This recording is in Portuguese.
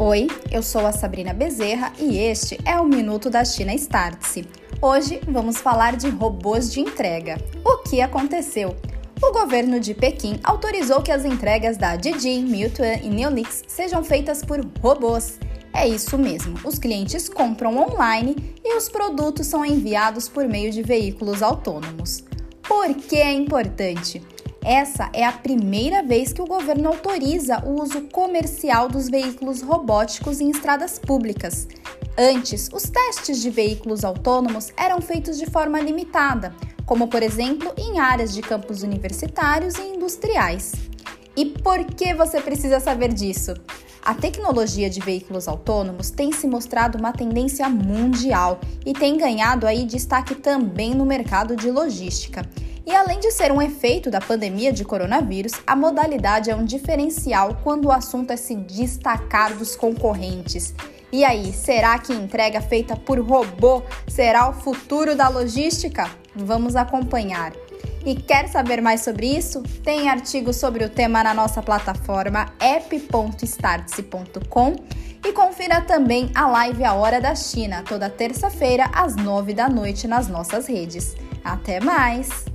Oi, eu sou a Sabrina Bezerra e este é o Minuto da China Startse. Hoje vamos falar de robôs de entrega. O que aconteceu? O governo de Pequim autorizou que as entregas da Didi, Meituan e Neolix sejam feitas por robôs. É isso mesmo, os clientes compram online e os produtos são enviados por meio de veículos autônomos. Por que é importante? Essa é a primeira vez que o governo autoriza o uso comercial dos veículos robóticos em estradas públicas. Antes, os testes de veículos autônomos eram feitos de forma limitada, como por exemplo em áreas de campos universitários e industriais. E por que você precisa saber disso? A tecnologia de veículos autônomos tem se mostrado uma tendência mundial e tem ganhado aí destaque também no mercado de logística. E além de ser um efeito da pandemia de coronavírus, a modalidade é um diferencial quando o assunto é se destacar dos concorrentes. E aí, será que entrega feita por robô será o futuro da logística? Vamos acompanhar. E quer saber mais sobre isso? Tem artigo sobre o tema na nossa plataforma app.startse.com e confira também a live A Hora da China, toda terça-feira às nove da noite nas nossas redes. Até mais!